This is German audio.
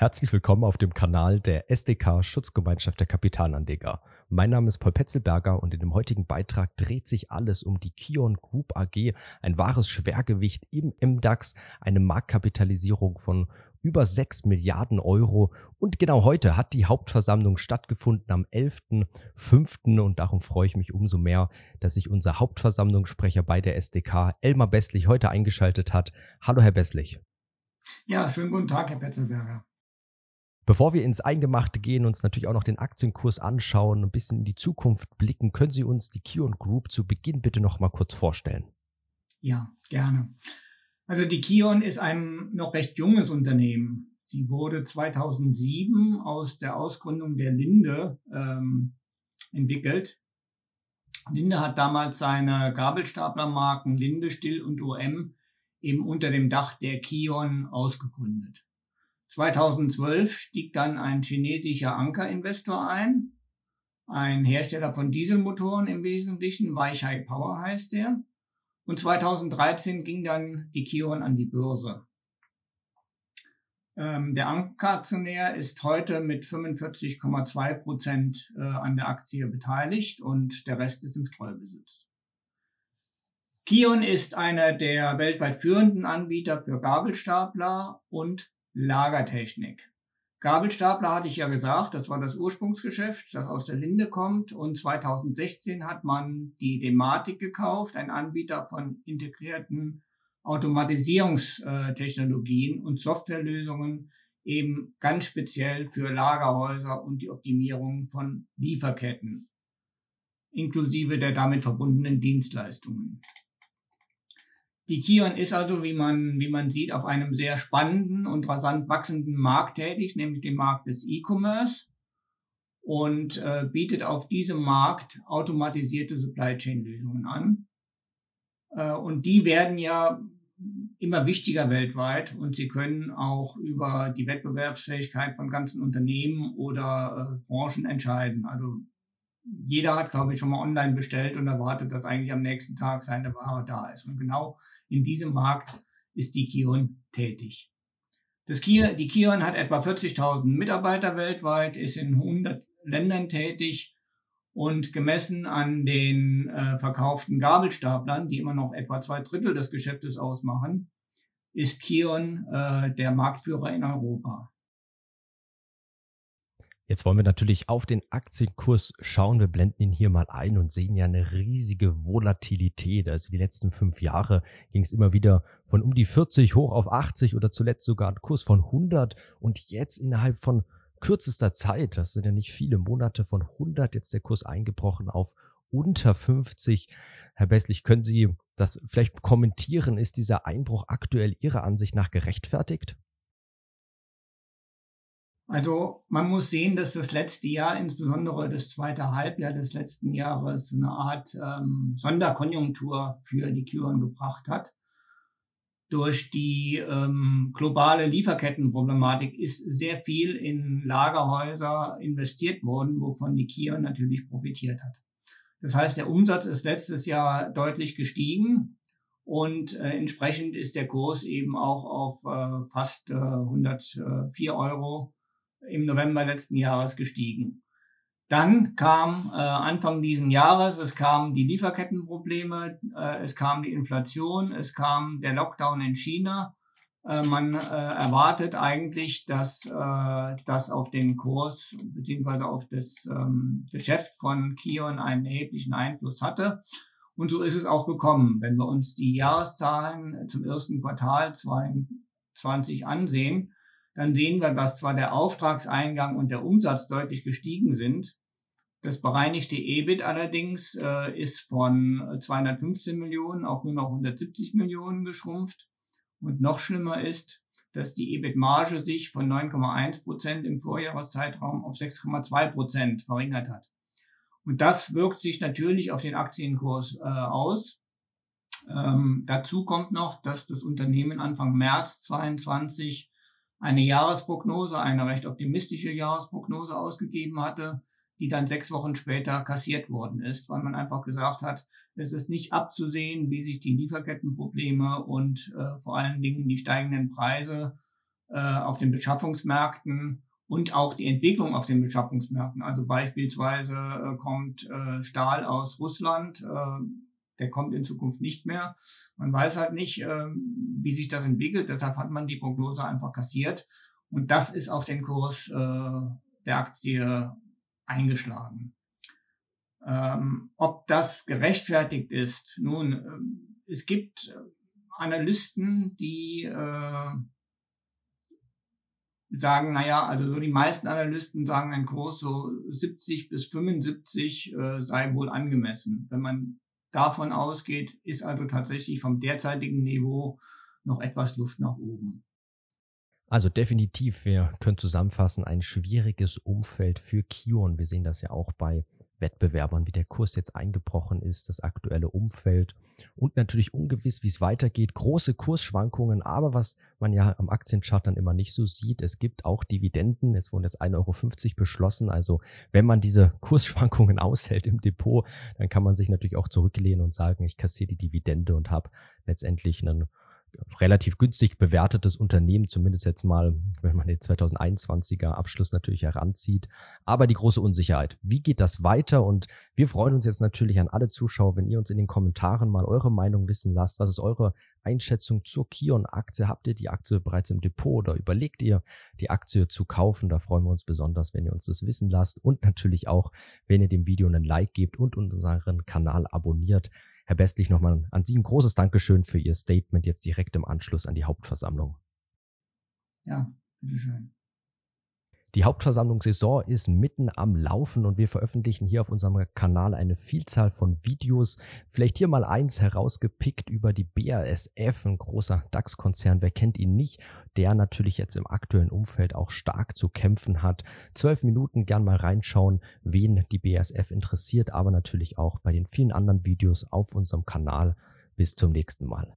Herzlich willkommen auf dem Kanal der SDK Schutzgemeinschaft der Kapitalanleger. Mein Name ist Paul Petzelberger und in dem heutigen Beitrag dreht sich alles um die Kion Group AG, ein wahres Schwergewicht im MDAX, eine Marktkapitalisierung von über 6 Milliarden Euro. Und genau heute hat die Hauptversammlung stattgefunden am 11.05. Und darum freue ich mich umso mehr, dass sich unser Hauptversammlungssprecher bei der SDK, Elmar Besslich, heute eingeschaltet hat. Hallo, Herr Besslich. Ja, schönen guten Tag, Herr Petzelberger. Bevor wir ins Eingemachte gehen, uns natürlich auch noch den Aktienkurs anschauen, ein bisschen in die Zukunft blicken, können Sie uns die Kion Group zu Beginn bitte noch mal kurz vorstellen? Ja, gerne. Also die Kion ist ein noch recht junges Unternehmen. Sie wurde 2007 aus der Ausgründung der Linde ähm, entwickelt. Linde hat damals seine Gabelstaplermarken Linde, Still und OM eben unter dem Dach der Kion ausgegründet. 2012 stieg dann ein chinesischer Anker-Investor ein, ein Hersteller von Dieselmotoren im Wesentlichen, Weichai Power heißt der. Und 2013 ging dann die Kion an die Börse. Ähm, der Anker-Aktionär ist heute mit 45,2 Prozent äh, an der Aktie beteiligt und der Rest ist im Streubesitz. Kion ist einer der weltweit führenden Anbieter für Gabelstapler und Lagertechnik. Gabelstapler hatte ich ja gesagt, das war das Ursprungsgeschäft, das aus der Linde kommt. Und 2016 hat man die Dematik gekauft, ein Anbieter von integrierten Automatisierungstechnologien und Softwarelösungen, eben ganz speziell für Lagerhäuser und die Optimierung von Lieferketten, inklusive der damit verbundenen Dienstleistungen. Die Kion ist also, wie man, wie man sieht, auf einem sehr spannenden und rasant wachsenden Markt tätig, nämlich dem Markt des E-Commerce und äh, bietet auf diesem Markt automatisierte Supply Chain Lösungen an. Äh, und die werden ja immer wichtiger weltweit und sie können auch über die Wettbewerbsfähigkeit von ganzen Unternehmen oder äh, Branchen entscheiden. Also jeder hat, glaube ich, schon mal online bestellt und erwartet, dass eigentlich am nächsten Tag seine Ware da ist. Und genau in diesem Markt ist die Kion tätig. Das Kion, die Kion hat etwa 40.000 Mitarbeiter weltweit, ist in 100 Ländern tätig und gemessen an den äh, verkauften Gabelstaplern, die immer noch etwa zwei Drittel des Geschäftes ausmachen, ist Kion äh, der Marktführer in Europa. Jetzt wollen wir natürlich auf den Aktienkurs schauen. Wir blenden ihn hier mal ein und sehen ja eine riesige Volatilität. Also die letzten fünf Jahre ging es immer wieder von um die 40 hoch auf 80 oder zuletzt sogar ein Kurs von 100 und jetzt innerhalb von kürzester Zeit, das sind ja nicht viele Monate von 100, jetzt der Kurs eingebrochen auf unter 50. Herr Besslich, können Sie das vielleicht kommentieren? Ist dieser Einbruch aktuell Ihrer Ansicht nach gerechtfertigt? Also man muss sehen, dass das letzte Jahr, insbesondere das zweite Halbjahr des letzten Jahres, eine Art ähm, Sonderkonjunktur für die Kion gebracht hat. Durch die ähm, globale Lieferkettenproblematik ist sehr viel in Lagerhäuser investiert worden, wovon die Kion natürlich profitiert hat. Das heißt, der Umsatz ist letztes Jahr deutlich gestiegen und äh, entsprechend ist der Kurs eben auch auf äh, fast äh, 104 Euro im November letzten Jahres gestiegen. Dann kam äh, Anfang diesen Jahres, es kamen die Lieferkettenprobleme, äh, es kam die Inflation, es kam der Lockdown in China. Äh, man äh, erwartet eigentlich, dass äh, das auf den Kurs beziehungsweise auf das ähm, Geschäft von Kion einen erheblichen Einfluss hatte. Und so ist es auch gekommen. Wenn wir uns die Jahreszahlen zum ersten Quartal 2020 ansehen, dann sehen wir, dass zwar der Auftragseingang und der Umsatz deutlich gestiegen sind. Das bereinigte EBIT allerdings äh, ist von 215 Millionen auf nur noch 170 Millionen geschrumpft. Und noch schlimmer ist, dass die EBIT-Marge sich von 9,1 Prozent im Vorjahreszeitraum auf 6,2 Prozent verringert hat. Und das wirkt sich natürlich auf den Aktienkurs äh, aus. Ähm, dazu kommt noch, dass das Unternehmen Anfang März 22 eine Jahresprognose, eine recht optimistische Jahresprognose ausgegeben hatte, die dann sechs Wochen später kassiert worden ist, weil man einfach gesagt hat, es ist nicht abzusehen, wie sich die Lieferkettenprobleme und äh, vor allen Dingen die steigenden Preise äh, auf den Beschaffungsmärkten und auch die Entwicklung auf den Beschaffungsmärkten. Also beispielsweise äh, kommt äh, Stahl aus Russland, äh, der kommt in Zukunft nicht mehr. Man weiß halt nicht, äh, wie sich das entwickelt. Deshalb hat man die Prognose einfach kassiert. Und das ist auf den Kurs äh, der Aktie eingeschlagen. Ähm, ob das gerechtfertigt ist, nun, äh, es gibt Analysten, die äh, sagen, naja, also so die meisten Analysten sagen, ein Kurs so 70 bis 75 äh, sei wohl angemessen. Wenn man davon ausgeht, ist also tatsächlich vom derzeitigen Niveau noch etwas Luft nach oben. Also definitiv, wir können zusammenfassen, ein schwieriges Umfeld für Kion. Wir sehen das ja auch bei Wettbewerbern, wie der Kurs jetzt eingebrochen ist, das aktuelle Umfeld und natürlich ungewiss, wie es weitergeht. Große Kursschwankungen, aber was man ja am Aktienchart dann immer nicht so sieht, es gibt auch Dividenden. Jetzt wurden jetzt 1,50 Euro beschlossen. Also wenn man diese Kursschwankungen aushält im Depot, dann kann man sich natürlich auch zurücklehnen und sagen, ich kassiere die Dividende und habe letztendlich einen relativ günstig bewertetes Unternehmen, zumindest jetzt mal, wenn man den 2021er Abschluss natürlich heranzieht. Aber die große Unsicherheit. Wie geht das weiter? Und wir freuen uns jetzt natürlich an alle Zuschauer, wenn ihr uns in den Kommentaren mal eure Meinung wissen lasst. Was ist eure Einschätzung zur Kion-Aktie? Habt ihr die Aktie bereits im Depot oder überlegt ihr, die Aktie zu kaufen? Da freuen wir uns besonders, wenn ihr uns das wissen lasst. Und natürlich auch, wenn ihr dem Video einen Like gebt und unseren Kanal abonniert. Herr Bestlich, nochmal an Sie ein großes Dankeschön für Ihr Statement jetzt direkt im Anschluss an die Hauptversammlung. Ja, bitteschön. Die Hauptversammlungssaison ist mitten am Laufen und wir veröffentlichen hier auf unserem Kanal eine Vielzahl von Videos. Vielleicht hier mal eins herausgepickt über die BASF, ein großer DAX-Konzern. Wer kennt ihn nicht? Der natürlich jetzt im aktuellen Umfeld auch stark zu kämpfen hat. Zwölf Minuten gern mal reinschauen, wen die BASF interessiert, aber natürlich auch bei den vielen anderen Videos auf unserem Kanal. Bis zum nächsten Mal.